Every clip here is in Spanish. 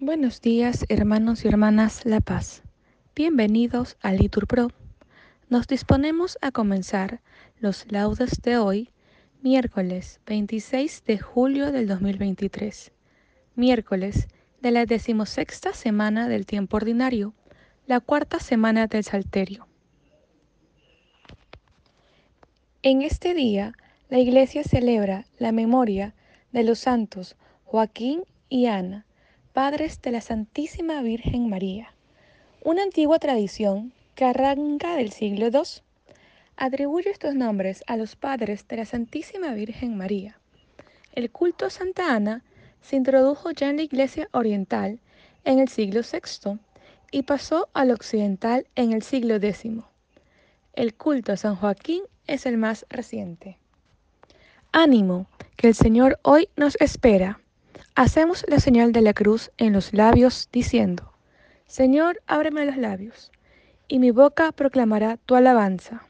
Buenos días, hermanos y hermanas La Paz. Bienvenidos a Litur Pro. Nos disponemos a comenzar los laudes de hoy, miércoles 26 de julio del 2023, miércoles de la decimosexta semana del tiempo ordinario, la cuarta semana del Salterio. En este día, la Iglesia celebra la memoria de los santos Joaquín y Ana, padres de la Santísima Virgen María, una antigua tradición que arranca del siglo II. Atribuye estos nombres a los padres de la Santísima Virgen María. El culto a Santa Ana se introdujo ya en la Iglesia Oriental en el siglo VI y pasó al occidental en el siglo X. El culto a San Joaquín es el más reciente. Ánimo, que el Señor hoy nos espera. Hacemos la señal de la cruz en los labios, diciendo, Señor, ábreme los labios, y mi boca proclamará tu alabanza.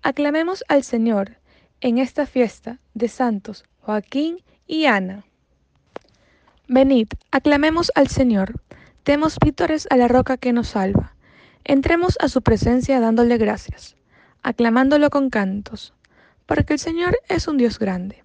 Aclamemos al Señor en esta fiesta de santos Joaquín y Ana. Venid, aclamemos al Señor, demos vítores a la roca que nos salva. Entremos a su presencia dándole gracias, aclamándolo con cantos, porque el Señor es un Dios grande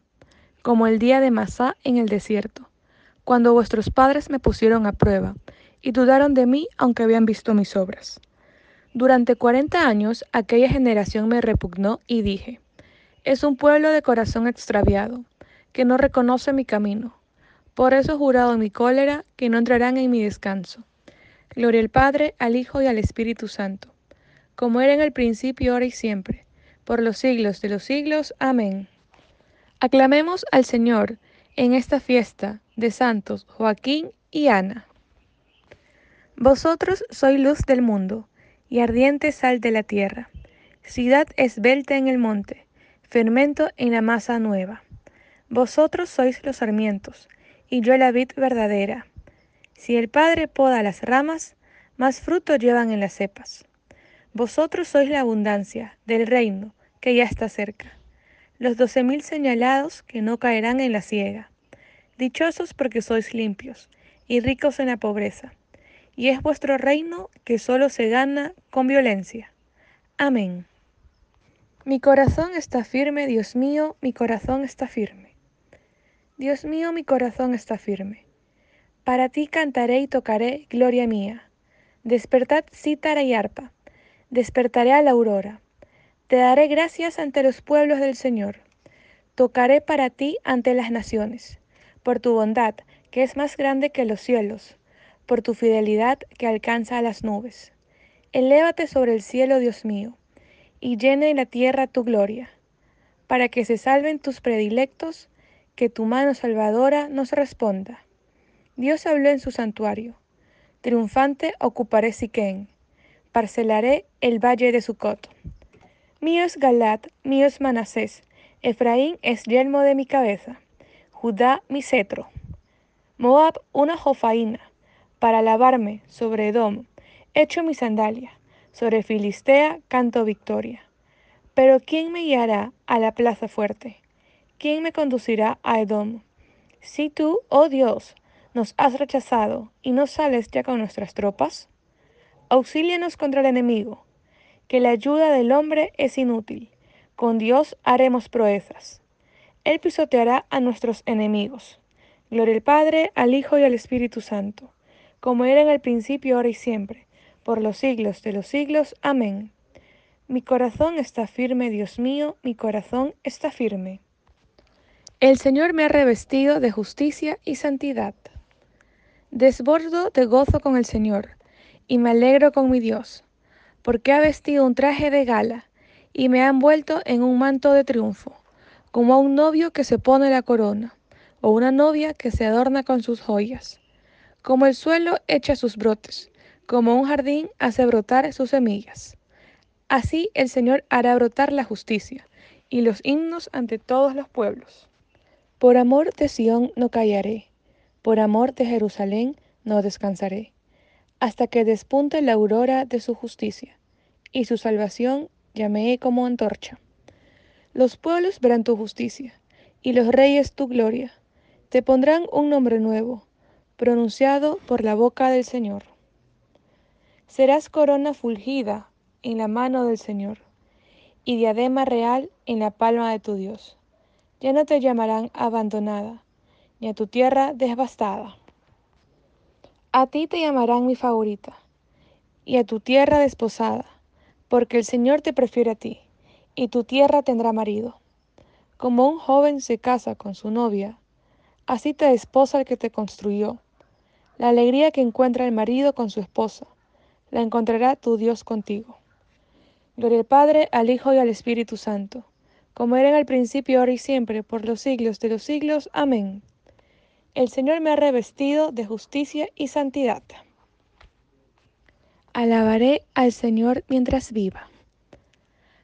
como el día de Masá en el desierto, cuando vuestros padres me pusieron a prueba y dudaron de mí aunque habían visto mis obras. Durante cuarenta años aquella generación me repugnó y dije, es un pueblo de corazón extraviado, que no reconoce mi camino. Por eso he jurado en mi cólera que no entrarán en mi descanso. Gloria al Padre, al Hijo y al Espíritu Santo, como era en el principio, ahora y siempre, por los siglos de los siglos. Amén. Aclamemos al Señor en esta fiesta de santos Joaquín y Ana. Vosotros sois luz del mundo y ardiente sal de la tierra, ciudad esbelta en el monte, fermento en la masa nueva. Vosotros sois los sarmientos, y yo la vid verdadera. Si el Padre poda las ramas, más fruto llevan en las cepas. Vosotros sois la abundancia del reino que ya está cerca los doce mil señalados que no caerán en la ciega. Dichosos porque sois limpios y ricos en la pobreza, y es vuestro reino que solo se gana con violencia. Amén. Mi corazón está firme, Dios mío, mi corazón está firme. Dios mío, mi corazón está firme. Para ti cantaré y tocaré, gloria mía. Despertad cítara y arpa. Despertaré a la aurora te daré gracias ante los pueblos del Señor. Tocaré para ti ante las naciones, por tu bondad, que es más grande que los cielos, por tu fidelidad que alcanza a las nubes. Elévate sobre el cielo, Dios mío, y llene la tierra tu gloria, para que se salven tus predilectos, que tu mano salvadora nos responda. Dios habló en su santuario. Triunfante ocuparé Siquén, parcelaré el valle de Sucot. Mío es Galat, mío es Manasés, Efraín es yelmo de mi cabeza, Judá mi cetro. Moab una jofaína, para lavarme sobre Edom, echo mi sandalia, sobre Filistea canto victoria. Pero ¿quién me guiará a la plaza fuerte? ¿Quién me conducirá a Edom? Si tú, oh Dios, nos has rechazado y no sales ya con nuestras tropas, auxílianos contra el enemigo que la ayuda del hombre es inútil. Con Dios haremos proezas. Él pisoteará a nuestros enemigos. Gloria al Padre, al Hijo y al Espíritu Santo, como era en el principio, ahora y siempre, por los siglos de los siglos. Amén. Mi corazón está firme, Dios mío, mi corazón está firme. El Señor me ha revestido de justicia y santidad. Desbordo de gozo con el Señor, y me alegro con mi Dios porque ha vestido un traje de gala y me ha envuelto en un manto de triunfo, como a un novio que se pone la corona, o una novia que se adorna con sus joyas. como el suelo echa sus brotes, como un jardín hace brotar sus semillas. Así el Señor hará brotar la justicia y los himnos ante todos los pueblos. Por amor de Sión no callaré, por amor de Jerusalén no descansaré, hasta que despunte la aurora de su justicia, y su salvación llameé como antorcha. Los pueblos verán tu justicia, y los reyes tu gloria. Te pondrán un nombre nuevo, pronunciado por la boca del Señor. Serás corona fulgida en la mano del Señor, y diadema real en la palma de tu Dios. Ya no te llamarán abandonada, ni a tu tierra devastada. A ti te llamarán mi favorita, y a tu tierra desposada, porque el Señor te prefiere a ti, y tu tierra tendrá marido. Como un joven se casa con su novia, así te desposa el que te construyó. La alegría que encuentra el marido con su esposa, la encontrará tu Dios contigo. Gloria al Padre, al Hijo y al Espíritu Santo, como era en el principio, ahora y siempre, por los siglos de los siglos. Amén. El Señor me ha revestido de justicia y santidad. Alabaré al Señor mientras viva.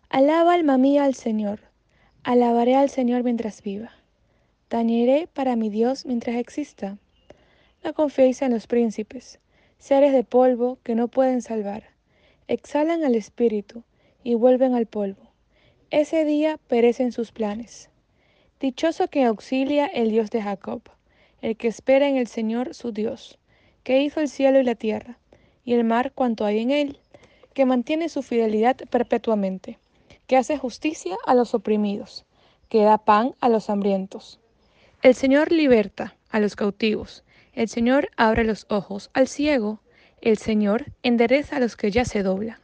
Alaba alma mía al Señor. Alabaré al Señor mientras viva. Tañeré para mi Dios mientras exista. No confiéis en los príncipes, seres de polvo que no pueden salvar. Exhalan al espíritu y vuelven al polvo. Ese día perecen sus planes. Dichoso que auxilia el Dios de Jacob, el que espera en el Señor su Dios, que hizo el cielo y la tierra, y el mar cuanto hay en él, que mantiene su fidelidad perpetuamente, que hace justicia a los oprimidos, que da pan a los hambrientos. El Señor liberta a los cautivos, el Señor abre los ojos al ciego, el Señor endereza a los que ya se doblan.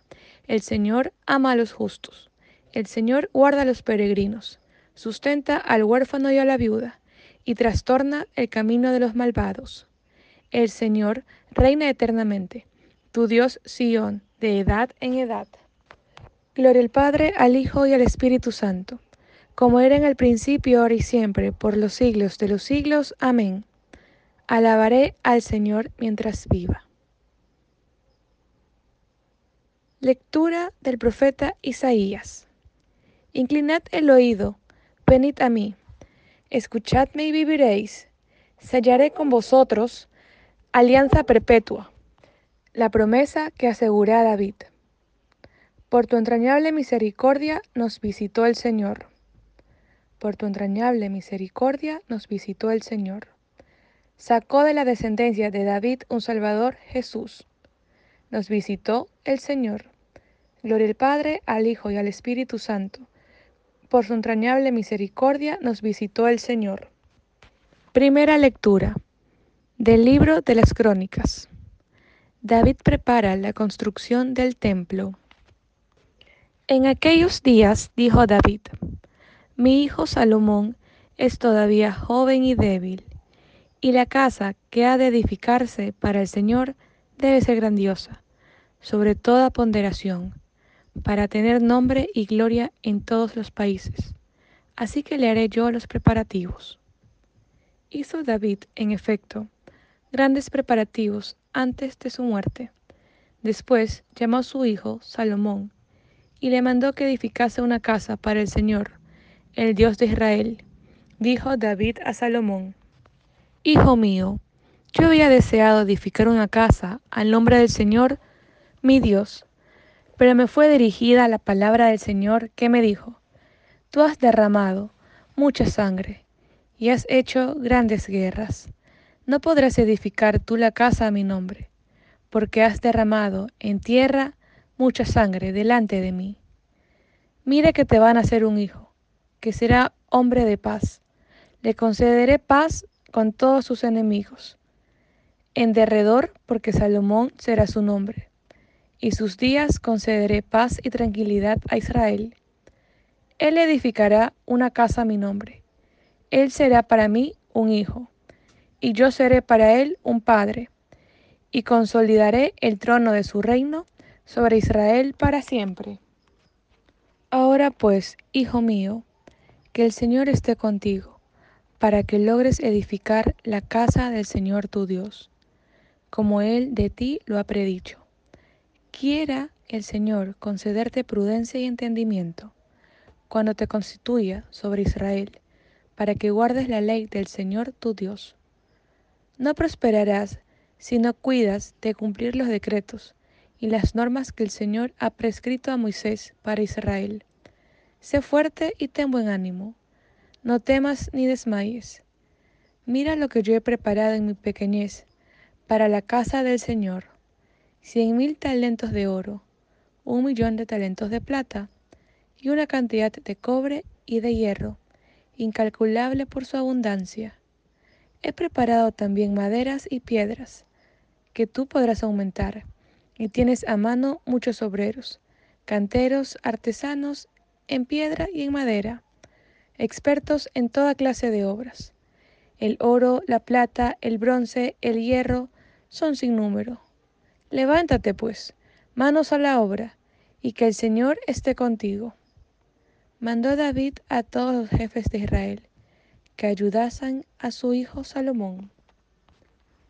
El Señor ama a los justos. El Señor guarda a los peregrinos, sustenta al huérfano y a la viuda, y trastorna el camino de los malvados. El Señor reina eternamente, tu Dios Sión, de edad en edad. Gloria al Padre, al Hijo y al Espíritu Santo, como era en el principio, ahora y siempre, por los siglos de los siglos. Amén. Alabaré al Señor mientras viva. Lectura del profeta Isaías. Inclinad el oído, venid a mí, escuchadme y viviréis. Sellaré con vosotros alianza perpetua, la promesa que aseguré a David. Por tu entrañable misericordia nos visitó el Señor. Por tu entrañable misericordia nos visitó el Señor. Sacó de la descendencia de David un Salvador, Jesús. Nos visitó el Señor. Gloria al Padre, al Hijo y al Espíritu Santo. Por su entrañable misericordia nos visitó el Señor. Primera lectura del libro de las Crónicas. David prepara la construcción del templo. En aquellos días dijo David, mi hijo Salomón es todavía joven y débil, y la casa que ha de edificarse para el Señor debe ser grandiosa, sobre toda ponderación para tener nombre y gloria en todos los países. Así que le haré yo los preparativos. Hizo David, en efecto, grandes preparativos antes de su muerte. Después llamó a su hijo, Salomón, y le mandó que edificase una casa para el Señor, el Dios de Israel. Dijo David a Salomón, Hijo mío, yo había deseado edificar una casa al nombre del Señor, mi Dios, pero me fue dirigida la palabra del Señor que me dijo, Tú has derramado mucha sangre y has hecho grandes guerras. No podrás edificar tú la casa a mi nombre, porque has derramado en tierra mucha sangre delante de mí. Mire que te van a hacer un hijo, que será hombre de paz. Le concederé paz con todos sus enemigos. En derredor, porque Salomón será su nombre y sus días concederé paz y tranquilidad a Israel. Él edificará una casa a mi nombre. Él será para mí un hijo, y yo seré para él un padre, y consolidaré el trono de su reino sobre Israel para siempre. Ahora pues, hijo mío, que el Señor esté contigo, para que logres edificar la casa del Señor tu Dios. como Él de ti lo ha predicho. Quiera el Señor concederte prudencia y entendimiento cuando te constituya sobre Israel, para que guardes la ley del Señor tu Dios. No prosperarás si no cuidas de cumplir los decretos y las normas que el Señor ha prescrito a Moisés para Israel. Sé fuerte y ten buen ánimo. No temas ni desmayes. Mira lo que yo he preparado en mi pequeñez para la casa del Señor. Cien mil talentos de oro, un millón de talentos de plata y una cantidad de cobre y de hierro, incalculable por su abundancia. He preparado también maderas y piedras, que tú podrás aumentar, y tienes a mano muchos obreros, canteros, artesanos, en piedra y en madera, expertos en toda clase de obras. El oro, la plata, el bronce, el hierro son sin número. Levántate, pues, manos a la obra, y que el Señor esté contigo mandó David a todos los jefes de Israel que ayudasen a su hijo Salomón.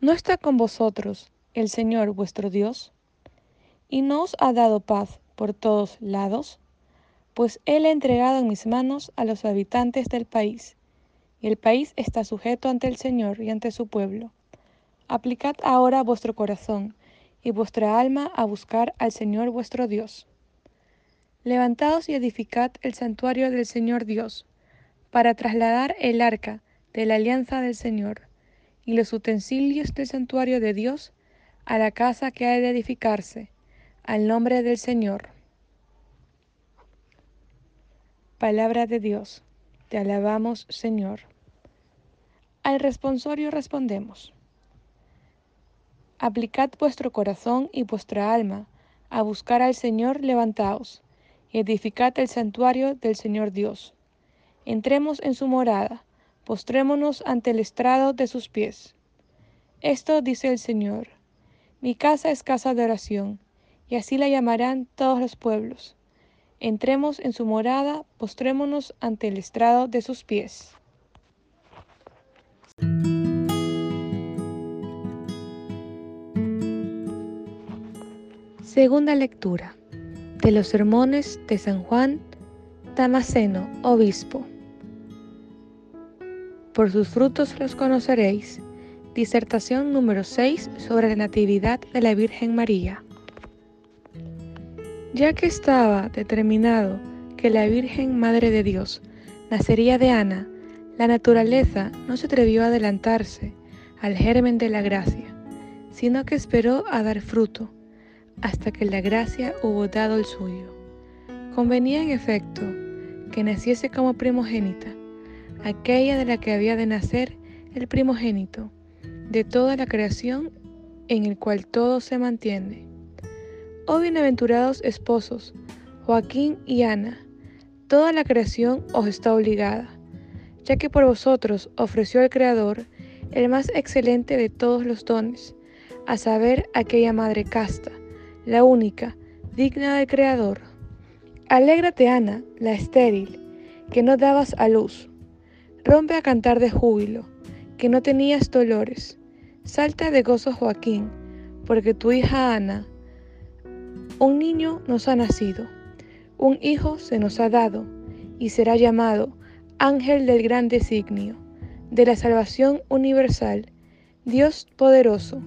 ¿No está con vosotros el Señor vuestro Dios? ¿Y no os ha dado paz por todos lados? Pues Él ha entregado en mis manos a los habitantes del país, y el país está sujeto ante el Señor y ante su pueblo. Aplicad ahora vuestro corazón y vuestra alma a buscar al Señor vuestro Dios. Levantaos y edificad el santuario del Señor Dios, para trasladar el arca de la alianza del Señor y los utensilios del santuario de Dios a la casa que ha de edificarse, al nombre del Señor. Palabra de Dios, te alabamos Señor. Al responsorio respondemos. Aplicad vuestro corazón y vuestra alma a buscar al Señor, levantaos edificad el santuario del Señor Dios. Entremos en su morada, postrémonos ante el estrado de sus pies. Esto dice el Señor, mi casa es casa de oración, y así la llamarán todos los pueblos. Entremos en su morada, postrémonos ante el estrado de sus pies. Segunda lectura de los sermones de San Juan Damasceno, obispo. Por sus frutos los conoceréis. Disertación número 6 sobre la Natividad de la Virgen María. Ya que estaba determinado que la Virgen Madre de Dios nacería de Ana, la naturaleza no se atrevió a adelantarse al germen de la gracia, sino que esperó a dar fruto hasta que la gracia hubo dado el suyo. Convenía en efecto que naciese como primogénita, aquella de la que había de nacer el primogénito, de toda la creación en el cual todo se mantiene. Oh bienaventurados esposos, Joaquín y Ana, toda la creación os está obligada, ya que por vosotros ofreció el Creador el más excelente de todos los dones, a saber aquella madre casta, la única, digna del Creador. Alégrate, Ana, la estéril, que no dabas a luz. Rompe a cantar de júbilo, que no tenías dolores. Salta de gozo, Joaquín, porque tu hija Ana, un niño nos ha nacido, un hijo se nos ha dado, y será llamado Ángel del gran designio, de la salvación universal, Dios poderoso.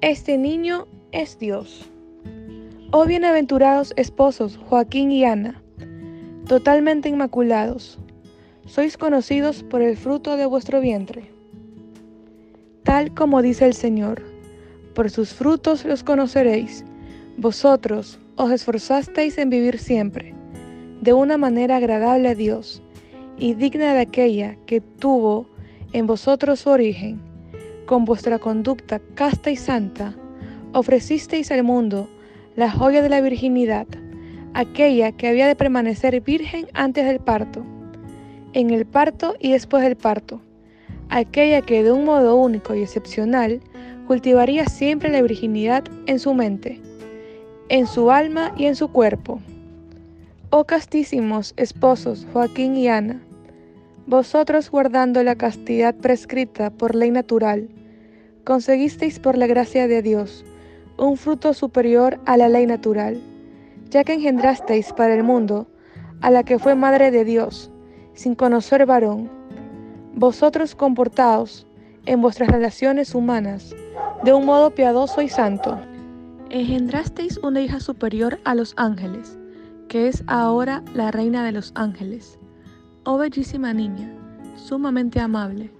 Este niño es Dios. Oh bienaventurados esposos Joaquín y Ana, totalmente inmaculados, sois conocidos por el fruto de vuestro vientre. Tal como dice el Señor, por sus frutos los conoceréis. Vosotros os esforzasteis en vivir siempre, de una manera agradable a Dios y digna de aquella que tuvo en vosotros su origen. Con vuestra conducta casta y santa, ofrecisteis al mundo la joya de la virginidad, aquella que había de permanecer virgen antes del parto, en el parto y después del parto, aquella que de un modo único y excepcional cultivaría siempre la virginidad en su mente, en su alma y en su cuerpo. Oh castísimos esposos Joaquín y Ana, vosotros guardando la castidad prescrita por ley natural, conseguisteis por la gracia de Dios un fruto superior a la ley natural, ya que engendrasteis para el mundo a la que fue madre de Dios, sin conocer varón. Vosotros comportaos en vuestras relaciones humanas de un modo piadoso y santo. Engendrasteis una hija superior a los ángeles, que es ahora la reina de los ángeles. Oh bellísima niña, sumamente amable,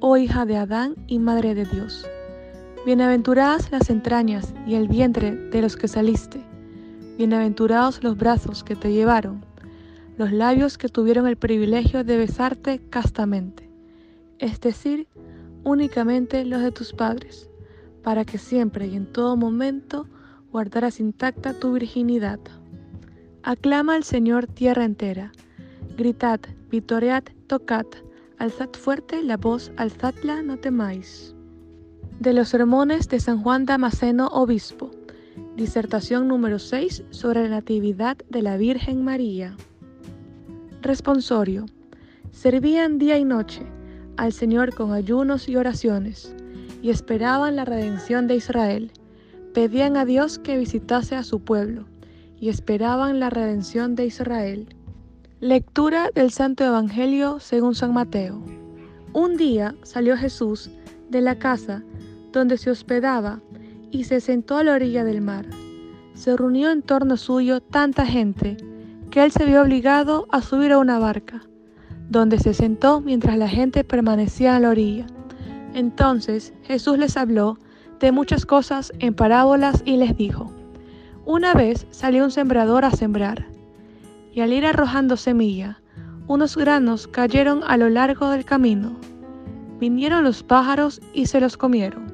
oh hija de Adán y madre de Dios. Bienaventuradas las entrañas y el vientre de los que saliste. Bienaventurados los brazos que te llevaron, los labios que tuvieron el privilegio de besarte castamente, es decir, únicamente los de tus padres, para que siempre y en todo momento guardaras intacta tu virginidad. Aclama al Señor tierra entera, gritad, vitoread, tocad, alzad fuerte la voz, alzadla, no temáis. De los sermones de San Juan Damasceno, obispo. Disertación número 6 sobre la Natividad de la Virgen María. Responsorio. Servían día y noche al Señor con ayunos y oraciones, y esperaban la redención de Israel. Pedían a Dios que visitase a su pueblo, y esperaban la redención de Israel. Lectura del Santo Evangelio según San Mateo. Un día salió Jesús de la casa donde se hospedaba y se sentó a la orilla del mar. Se reunió en torno suyo tanta gente que él se vio obligado a subir a una barca, donde se sentó mientras la gente permanecía a la orilla. Entonces Jesús les habló de muchas cosas en parábolas y les dijo, Una vez salió un sembrador a sembrar, y al ir arrojando semilla, unos granos cayeron a lo largo del camino. Vinieron los pájaros y se los comieron.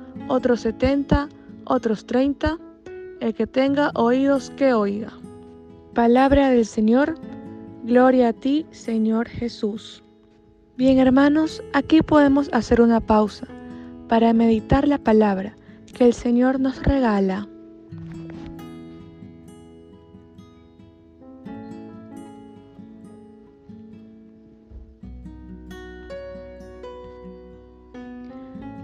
otros setenta, otros treinta, el que tenga oídos que oiga. Palabra del Señor, gloria a ti, Señor Jesús. Bien hermanos, aquí podemos hacer una pausa para meditar la palabra que el Señor nos regala.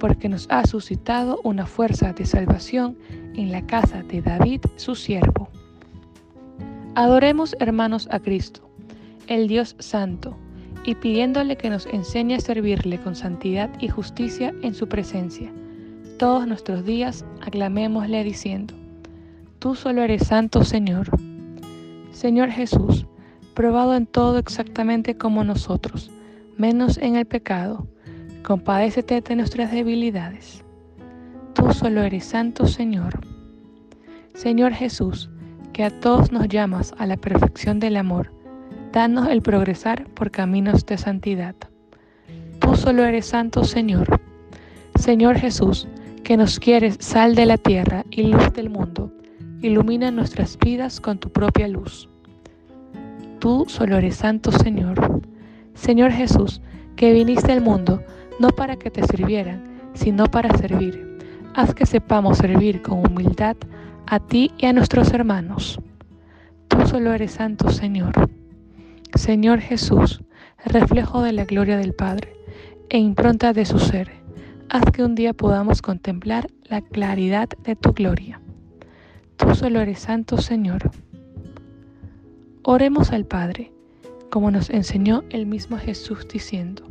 porque nos ha suscitado una fuerza de salvación en la casa de David, su siervo. Adoremos, hermanos, a Cristo, el Dios Santo, y pidiéndole que nos enseñe a servirle con santidad y justicia en su presencia. Todos nuestros días aclamémosle diciendo, Tú solo eres santo, Señor. Señor Jesús, probado en todo exactamente como nosotros, menos en el pecado, compadécete de nuestras debilidades. Tú solo eres santo, Señor. Señor Jesús, que a todos nos llamas a la perfección del amor, danos el progresar por caminos de santidad. Tú solo eres santo, Señor. Señor Jesús, que nos quieres sal de la tierra y luz del mundo, ilumina nuestras vidas con tu propia luz. Tú solo eres santo, Señor. Señor Jesús, que viniste al mundo no para que te sirvieran, sino para servir. Haz que sepamos servir con humildad a ti y a nuestros hermanos. Tú solo eres santo, Señor. Señor Jesús, reflejo de la gloria del Padre e impronta de su ser, haz que un día podamos contemplar la claridad de tu gloria. Tú solo eres santo, Señor. Oremos al Padre, como nos enseñó el mismo Jesús diciendo,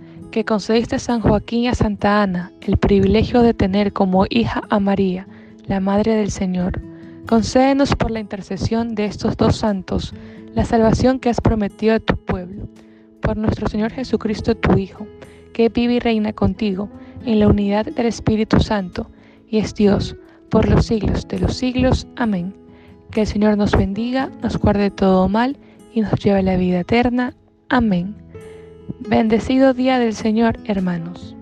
que concediste a San Joaquín y a Santa Ana el privilegio de tener como hija a María, la Madre del Señor, Concédenos por la intercesión de estos dos santos la salvación que has prometido a tu pueblo. Por nuestro Señor Jesucristo, tu Hijo, que vive y reina contigo en la unidad del Espíritu Santo y es Dios por los siglos de los siglos. Amén. Que el Señor nos bendiga, nos guarde todo mal y nos lleve a la vida eterna. Amén. Bendecido día del Señor, hermanos.